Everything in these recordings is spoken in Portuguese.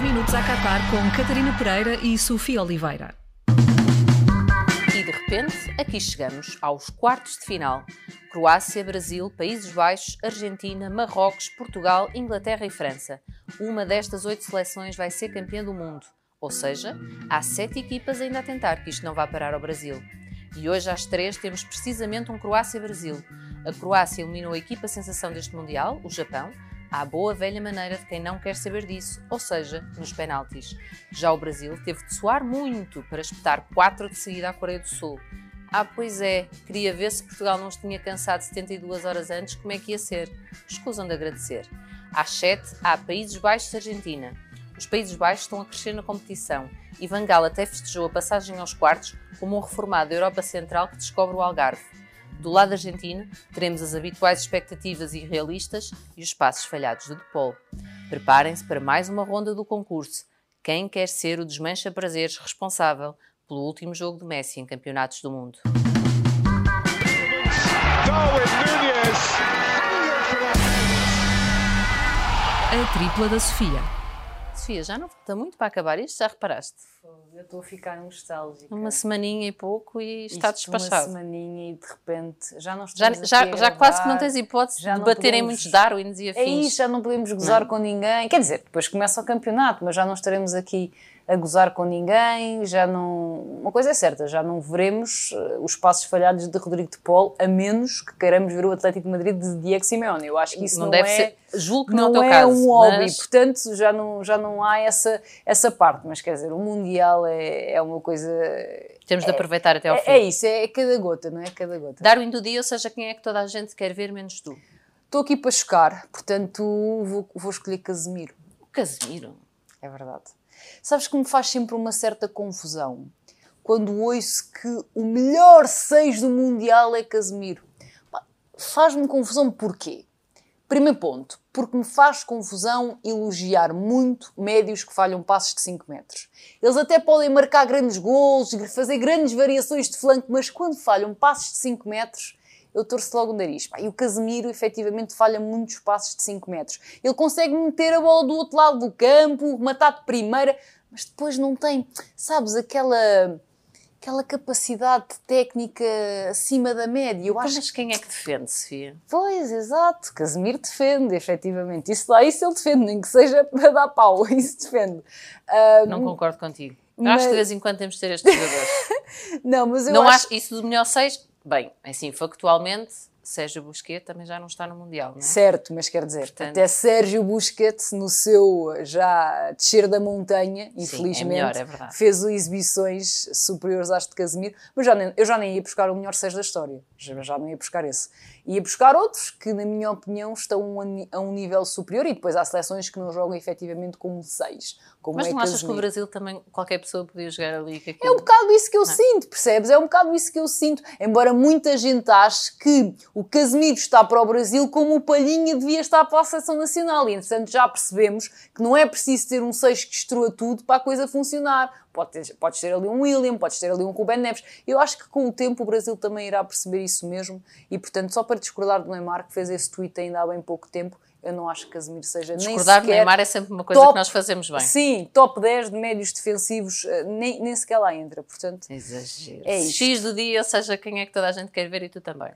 10 minutos a Qatar com Catarina Pereira e Sofia Oliveira. E de repente, aqui chegamos aos quartos de final. Croácia, Brasil, Países Baixos, Argentina, Marrocos, Portugal, Inglaterra e França. Uma destas oito seleções vai ser campeã do mundo. Ou seja, há sete equipas ainda a tentar que isto não vá parar ao Brasil. E hoje às três temos precisamente um Croácia-Brasil. A Croácia eliminou a equipa sensação deste Mundial, o Japão, à boa velha maneira de quem não quer saber disso, ou seja, nos penaltis. Já o Brasil teve de suar muito para espetar 4 de seguida à Coreia do Sul. Ah, pois é, queria ver se Portugal não os tinha cansado 72 horas antes, como é que ia ser. Escusam de agradecer. Às 7, há Países Baixos-Argentina. Os Países Baixos estão a crescer na competição e Van Gaal até festejou a passagem aos quartos como um reformado da Europa Central que descobre o Algarve. Do lado argentino, teremos as habituais expectativas irrealistas e os passos falhados do Depol. Preparem-se para mais uma ronda do concurso. Quem quer ser o desmancha-prazeres responsável pelo último jogo de Messi em campeonatos do mundo? A tripla da Sofia. Sofia, já não falta muito para acabar isto, já reparaste? Eu estou a ficar nostálgica. Uma semaninha e pouco e está Isto despachado. Uma semaninha e de repente já não Já, já, já quase que não tens hipótese já de bater em muitos Darwins e afins. É isso, já não podemos gozar não. com ninguém. Quer dizer, depois começa o campeonato, mas já não estaremos aqui a gozar com ninguém, já não. Uma coisa é certa, já não veremos eh, os passos falhados de Rodrigo de Paul, a menos que queiramos ver o Atlético de Madrid de Diego Simeone. Eu acho que isso não, não deve é. Ser, julgo que não, não é, é caso, um hobby, mas... portanto já não, já não há essa, essa parte. Mas quer dizer, o Mundial é, é uma coisa. Temos de aproveitar até ao é, fim. É isso, é cada gota, não é? Cada gota. Darwin do dia, ou seja, quem é que toda a gente quer ver menos tu? Estou aqui para chocar, portanto vou, vou escolher Casemiro. Casemiro? É verdade. Sabes que me faz sempre uma certa confusão quando ouço que o melhor 6 do Mundial é Casemiro. Faz-me confusão porquê? Primeiro ponto, porque me faz confusão elogiar muito médios que falham passos de 5 metros. Eles até podem marcar grandes gols, fazer grandes variações de flanco, mas quando falham passos de 5 metros, eu torço logo o nariz. E o Casemiro, efetivamente, falha muitos passos de 5 metros. Ele consegue meter a bola do outro lado do campo, matar de primeira, mas depois não tem, sabes, aquela aquela capacidade técnica acima da média. Eu então, acho mas quem é que defende, Sofia? Pois, exato. Casemiro defende, efetivamente. Isso lá, isso ele defende, nem que seja para dar pau, isso defende. Um, não concordo contigo. Mas... Acho que de vez em quando temos de ter estes jogadores. não, mas eu não acho... acho isso do melhor 6 Bem, assim, factualmente, Sérgio Busquets também já não está no Mundial, não é? Certo, mas quer dizer, Portanto, até Sérgio Busquets, no seu já descer da montanha, infelizmente, sim, é melhor, é fez exibições superiores às de Casemiro, mas já nem, eu já nem ia buscar o melhor 6 da história, já, já não ia buscar esse. Ia buscar outros que, na minha opinião, estão a um nível superior e depois há seleções que não jogam efetivamente como 6 como Mas é não achas Casemiro. que o Brasil também, qualquer pessoa podia jogar ali? Que É um bocado isso que eu sinto, percebes? É um bocado isso que eu sinto. Embora muita gente ache que o Casemiro está para o Brasil como o Palhinha devia estar para a Seleção Nacional. E, entretanto, já percebemos que não é preciso ter um 6 que destrua tudo para a coisa funcionar. Pode ter, podes ter ali um William, podes ter ali um Ruben Neves. Eu acho que com o tempo o Brasil também irá perceber isso mesmo. E, portanto, só para discordar do Neymar, que fez esse tweet ainda há bem pouco tempo, eu não acho que Casemiro seja Discordar nem sequer... Neymar é sempre uma coisa top, que nós fazemos bem. Sim, top 10 de médios defensivos, eh, nem, nem sequer lá entra, portanto... Exagero. É. X do dia, ou seja, quem é que toda a gente quer ver e tu também.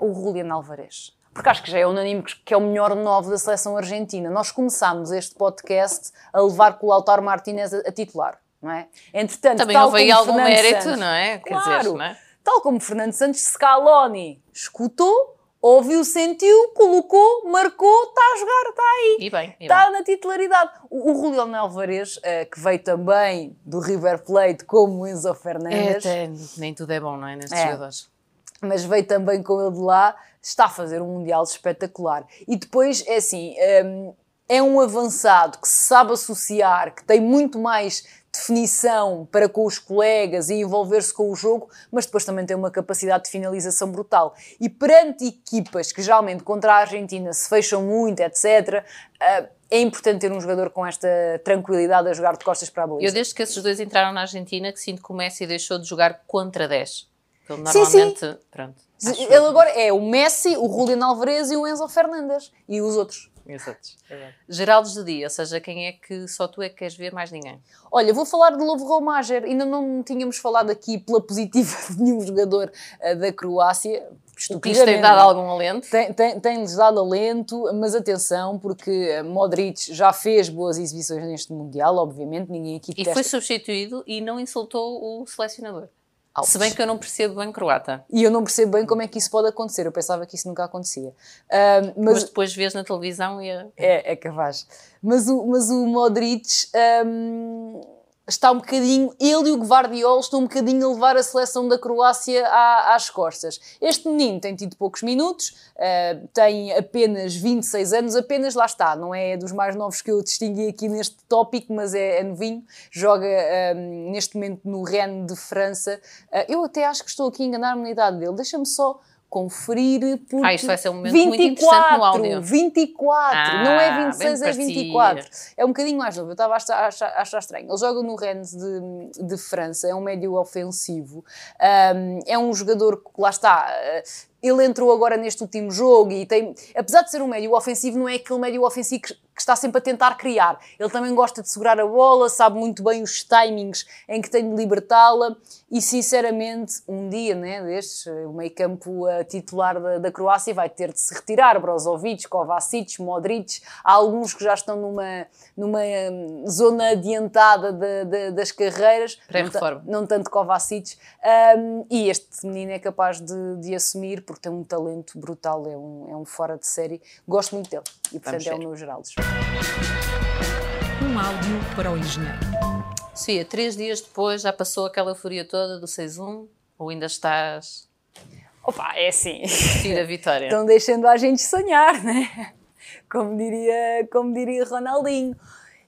O Julian Alvarez. Porque acho que já é unânime que é o melhor novo da seleção argentina. Nós começámos este podcast a levar com o Lautaro Martinez a, a titular, não é? Entretanto, Também houve aí algum Fernando mérito, Santos, não é? Quer claro, dizer, não é? Tal como Fernando Santos Scaloni escutou, ouviu, sentiu, colocou, marcou, está a jogar, está aí. E bem, e está bem. na titularidade. O, o Julião Alvarez, uh, que veio também do River Plate, como Enzo Fernandes. É, até, nem tudo é bom, não é? Nestes é. jogadores. Mas veio também com ele de lá, está a fazer um Mundial espetacular. E depois, é assim, um, é um avançado que se sabe associar, que tem muito mais definição para com os colegas e envolver-se com o jogo, mas depois também tem uma capacidade de finalização brutal. E perante equipas que geralmente contra a Argentina se fecham muito, etc., eh, é importante ter um jogador com esta tranquilidade a jogar de costas para a baliza. Eu desde que esses dois entraram na Argentina que sinto que o Messi deixou de jogar contra 10. Ele normalmente, sim. pronto. Ele agora é o Messi, o Julian Alvarez e o Enzo Fernandes. E os outros. Exato. Geraldos do dia, ou seja, quem é que só tu é que queres ver, mais ninguém. Olha, vou falar de Lobo Romager. Ainda não tínhamos falado aqui pela positiva de nenhum jogador uh, da Croácia. O que isto tem dado algum alento? Tem-lhes tem, tem dado alento, mas atenção, porque Modric já fez boas exibições neste Mundial, obviamente, ninguém aqui E foi substituído e não insultou o selecionador. Altos. Se bem que eu não percebo bem croata. E eu não percebo bem como é que isso pode acontecer. Eu pensava que isso nunca acontecia. Uh, mas... mas... depois vês na televisão e... É, é, é capaz. Mas o, mas o Modric... Um está um bocadinho, ele e o Guardiola estão um bocadinho a levar a seleção da Croácia à, às costas. Este menino tem tido poucos minutos, uh, tem apenas 26 anos, apenas lá está, não é dos mais novos que eu distingui aqui neste tópico, mas é, é novinho, joga uh, neste momento no Rennes de França. Uh, eu até acho que estou aqui a enganar-me na idade dele, deixa-me só conferir porque ah, isto vai ser um momento 24, muito interessante no áudio. 24, ah, não é 26, é 24. É um bocadinho mais novo, eu estava a achar, a achar estranho. Ele joga no Rennes de, de França, é um médio ofensivo, um, é um jogador que, lá está, ele entrou agora neste último jogo e tem, apesar de ser um médio ofensivo, não é aquele médio ofensivo que, que, está sempre a tentar criar. Ele também gosta de segurar a bola, sabe muito bem os timings em que tem de libertá-la e, sinceramente, um dia né, destes, o meio campo titular da, da, Croácia vai ter de se retirar. Brozovic, Kovacic, Modric, há alguns que já estão numa, numa hum, zona adiantada de, de, das carreiras, não, não, tanto Kovacic, um, e este menino é capaz de, de assumir porque tem um talento brutal, é um, é um fora de série. Gosto muito dele e, portanto, é o meu Geraldes. Um áudio para o engenheiro. Sofia, três dias depois já passou aquela euforia toda do 6-1 ou ainda estás. Opa, é assim. Tira a vitória. Estão deixando a gente sonhar, né? Como diria, como diria Ronaldinho.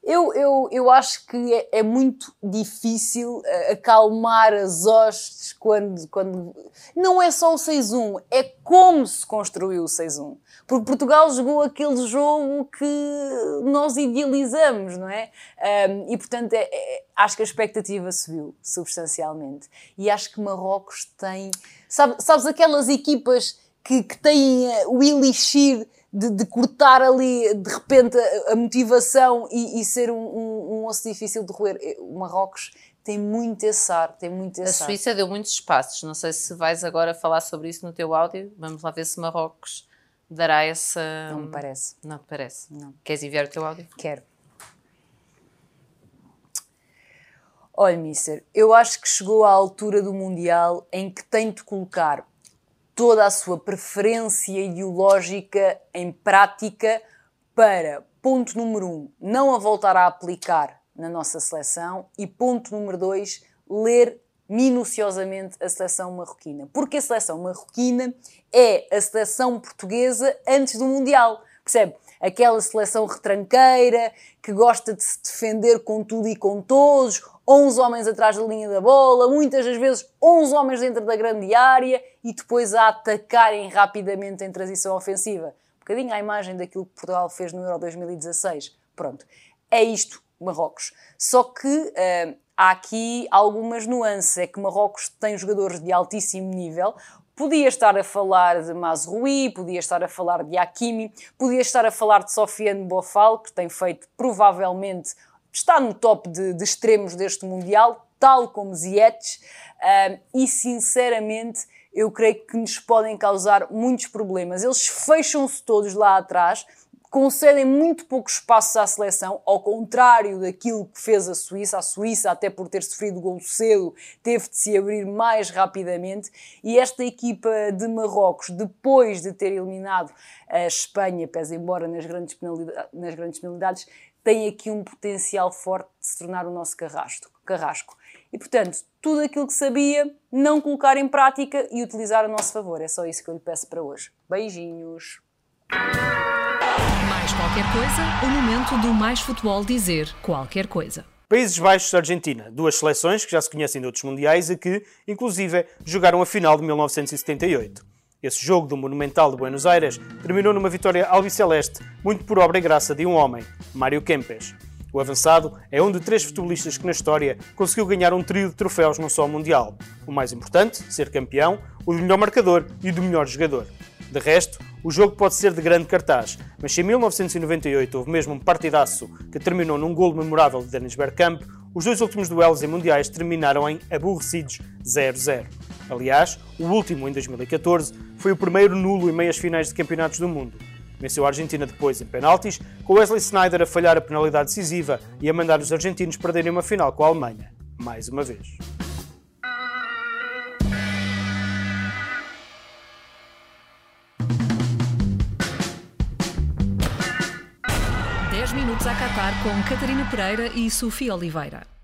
Eu, eu, eu acho que é, é, muito difícil eh, acalmar as hostes quando, quando. Não é só o 6-1, é como se construiu o 6-1. Porque Portugal jogou aquele jogo que nós idealizamos, não é? Um, e portanto, é, é, acho que a expectativa subiu substancialmente. E acho que Marrocos tem. Sabe, sabes aquelas equipas que, que têm eh, o elixir de, de, cortar ali de repente a, a motivação e, e ser um, um, um, osso difícil de roer. Eh, o Marrocos tem muito esse ar, tem muito esse A Suíça deu muitos espaços, não sei se vais agora falar sobre isso no teu áudio, vamos lá ver se Marrocos dará essa... Não me parece. Não te parece? Não. Queres enviar o teu áudio? Quero. Olha, Mister, eu acho que chegou à altura do Mundial em que tem de colocar toda a sua preferência ideológica em prática para, ponto número um, não a voltar a aplicar na nossa seleção e, ponto número dois, ler minuciosamente a seleção marroquina. Porque a seleção marroquina é a seleção portuguesa antes do Mundial. Percebe? Aquela seleção retranqueira que gosta de se defender com tudo e com todos, 11 homens atrás da linha da bola, muitas das vezes 11 homens dentro da grande área e depois a atacarem rapidamente em transição ofensiva. Um bocadinho à imagem daquilo que Portugal fez no Euro 2016. Pronto, é isto, Marrocos. Só que uh, há aqui algumas nuances. É que Marrocos tem jogadores de altíssimo nível. Podia estar a falar de Mazrui, podia estar a falar de Hakimi, podia estar a falar de Sofiane Bofal, que tem feito provavelmente está no top de, de extremos deste Mundial, tal como Ziyech, e sinceramente eu creio que nos podem causar muitos problemas. Eles fecham-se todos lá atrás, concedem muito pouco espaço à seleção, ao contrário daquilo que fez a Suíça. A Suíça, até por ter sofrido gol cedo, teve de se abrir mais rapidamente. E esta equipa de Marrocos, depois de ter eliminado a Espanha, pese embora nas grandes penalidades, nas grandes penalidades tem aqui um potencial forte de se tornar o nosso carrasco. carrasco. E, portanto, tudo aquilo que sabia, não colocar em prática e utilizar a nosso favor. É só isso que eu lhe peço para hoje. Beijinhos! Qualquer coisa, o momento do Mais Futebol dizer qualquer coisa. Países Baixos-Argentina, duas seleções que já se conhecem de outros mundiais e que, inclusive, jogaram a final de 1978. Esse jogo do Monumental de Buenos Aires terminou numa vitória albiceleste, muito por obra e graça de um homem, Mário Kempes. O avançado é um de três futebolistas que na história conseguiu ganhar um trio de troféus num só Mundial. O mais importante, ser campeão, o de melhor marcador e o do melhor jogador. De resto, o jogo pode ser de grande cartaz, mas se em 1998 houve mesmo um partidaço que terminou num golo memorável de Dennis Bergkamp, os dois últimos duelos em mundiais terminaram em aborrecidos 0-0. Aliás, o último, em 2014, foi o primeiro nulo em meias finais de campeonatos do mundo. Venceu a Argentina depois em penaltis, com Wesley Snyder a falhar a penalidade decisiva e a mandar os argentinos perderem uma final com a Alemanha. Mais uma vez. Com Catarina Pereira e Sofia Oliveira.